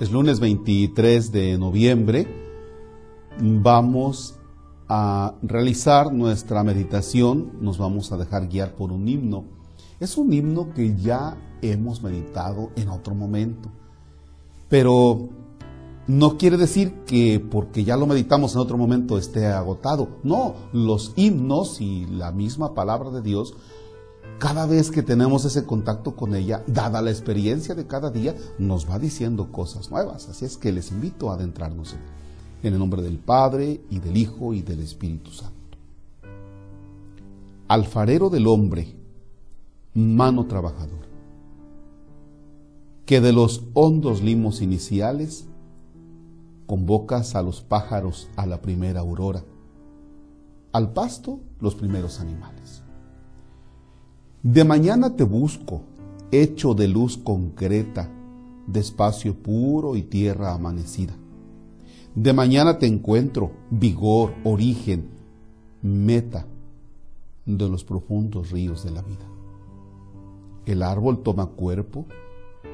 Es lunes 23 de noviembre. Vamos a realizar nuestra meditación. Nos vamos a dejar guiar por un himno. Es un himno que ya hemos meditado en otro momento. Pero no quiere decir que porque ya lo meditamos en otro momento esté agotado. No, los himnos y la misma palabra de Dios cada vez que tenemos ese contacto con ella, dada la experiencia de cada día, nos va diciendo cosas nuevas. Así es que les invito a adentrarnos en, en el nombre del Padre y del Hijo y del Espíritu Santo. Alfarero del hombre, mano trabajadora, que de los hondos limos iniciales convocas a los pájaros a la primera aurora, al pasto los primeros animales de mañana te busco, hecho de luz concreta, de espacio puro y tierra amanecida. De mañana te encuentro, vigor, origen, meta de los profundos ríos de la vida. El árbol toma cuerpo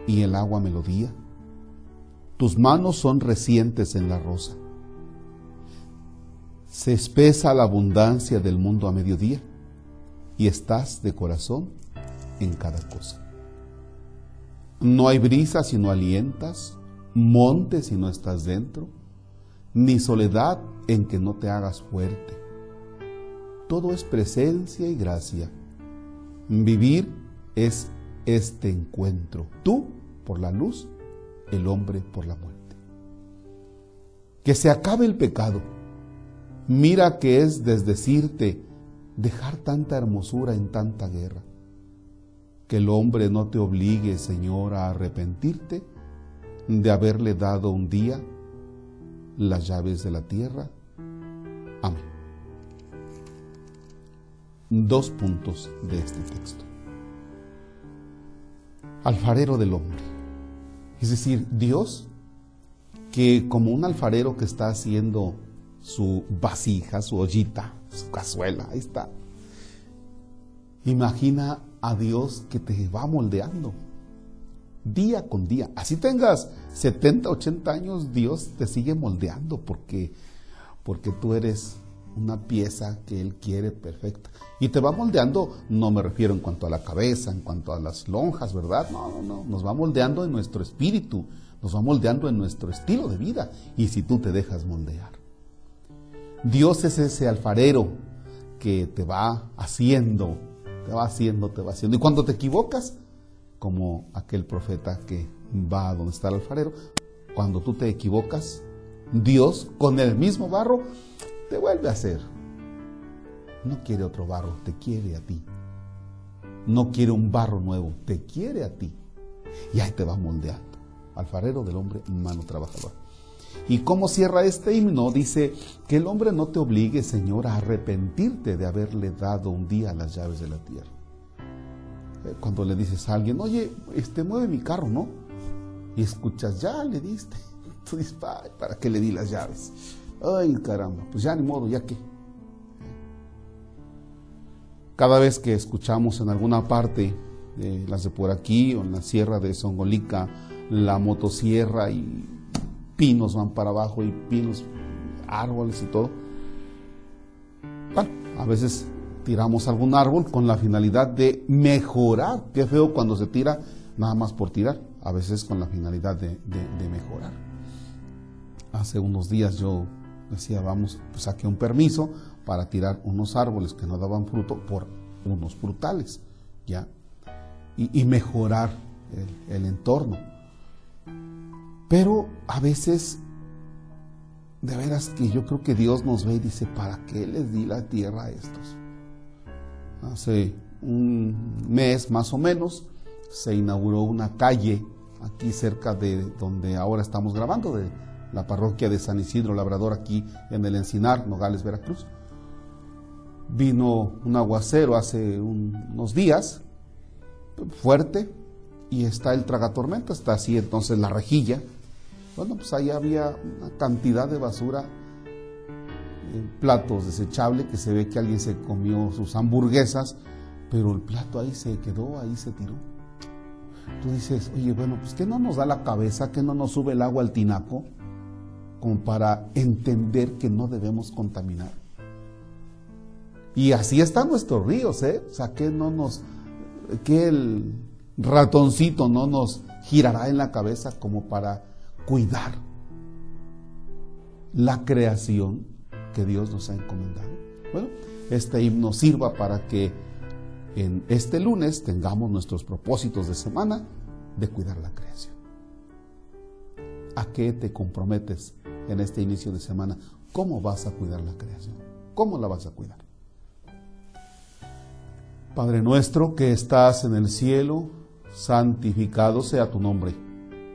y el agua melodía. Tus manos son recientes en la rosa. Se espesa la abundancia del mundo a mediodía y estás de corazón en cada cosa. No hay brisa si no alientas, monte si no estás dentro, ni soledad en que no te hagas fuerte. Todo es presencia y gracia. Vivir es este encuentro, tú por la luz, el hombre por la muerte. Que se acabe el pecado. Mira que es desdecirte dejar tanta hermosura en tanta guerra. Que el hombre no te obligue, Señor, a arrepentirte de haberle dado un día las llaves de la tierra. Amén. Dos puntos de este texto. Alfarero del hombre. Es decir, Dios, que como un alfarero que está haciendo su vasija, su ollita, su cazuela, ahí está. Imagina a Dios que te va moldeando día con día. Así tengas 70, 80 años, Dios te sigue moldeando porque, porque tú eres una pieza que Él quiere perfecta. Y te va moldeando, no me refiero en cuanto a la cabeza, en cuanto a las lonjas, ¿verdad? No, no, no. Nos va moldeando en nuestro espíritu, nos va moldeando en nuestro estilo de vida. Y si tú te dejas moldear. Dios es ese alfarero que te va haciendo, te va haciendo, te va haciendo. Y cuando te equivocas, como aquel profeta que va a donde está el alfarero, cuando tú te equivocas, Dios con el mismo barro te vuelve a hacer. No quiere otro barro, te quiere a ti. No quiere un barro nuevo, te quiere a ti. Y ahí te va moldeando. Alfarero del hombre, mano trabajadora. ¿Y cómo cierra este himno? Dice, que el hombre no te obligue, Señor, a arrepentirte de haberle dado un día las llaves de la tierra. Eh, cuando le dices a alguien, oye, este mueve mi carro, ¿no? Y escuchas, ya le diste. Tú dices, ¿para qué le di las llaves? Ay, caramba, pues ya ni modo, ya qué. Cada vez que escuchamos en alguna parte, las de por aquí o en la sierra de Songolica, la motosierra y pinos van para abajo y pinos, árboles y todo. Bueno, a veces tiramos algún árbol con la finalidad de mejorar. Qué feo cuando se tira nada más por tirar, a veces con la finalidad de, mejorar. Hace unos días yo decía, vamos, pues saqué un permiso para tirar unos árboles que no daban fruto por unos frutales, ¿ya? Y, mejorar el entorno. Pero a veces, de veras que yo creo que Dios nos ve y dice, ¿para qué les di la tierra a estos? Hace un mes más o menos se inauguró una calle aquí cerca de donde ahora estamos grabando, de la parroquia de San Isidro Labrador, aquí en el Encinar, Nogales, Veracruz. Vino un aguacero hace unos días, fuerte, y está el tragatormenta, está así entonces la rejilla, bueno, pues ahí había una cantidad de basura, en platos desechables, que se ve que alguien se comió sus hamburguesas, pero el plato ahí se quedó, ahí se tiró. tú dices, oye, bueno, pues que no nos da la cabeza, que no nos sube el agua al tinaco, como para entender que no debemos contaminar. Y así están nuestros ríos, ¿eh? O sea, que no nos, que el ratoncito no nos girará en la cabeza como para cuidar la creación que Dios nos ha encomendado. Bueno, este himno sirva para que en este lunes tengamos nuestros propósitos de semana de cuidar la creación. ¿A qué te comprometes en este inicio de semana? ¿Cómo vas a cuidar la creación? ¿Cómo la vas a cuidar? Padre nuestro que estás en el cielo, santificado sea tu nombre.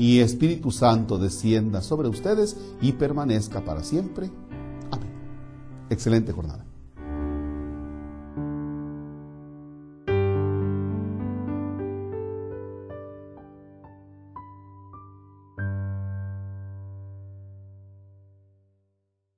y Espíritu Santo descienda sobre ustedes y permanezca para siempre. Amén. Excelente jornada.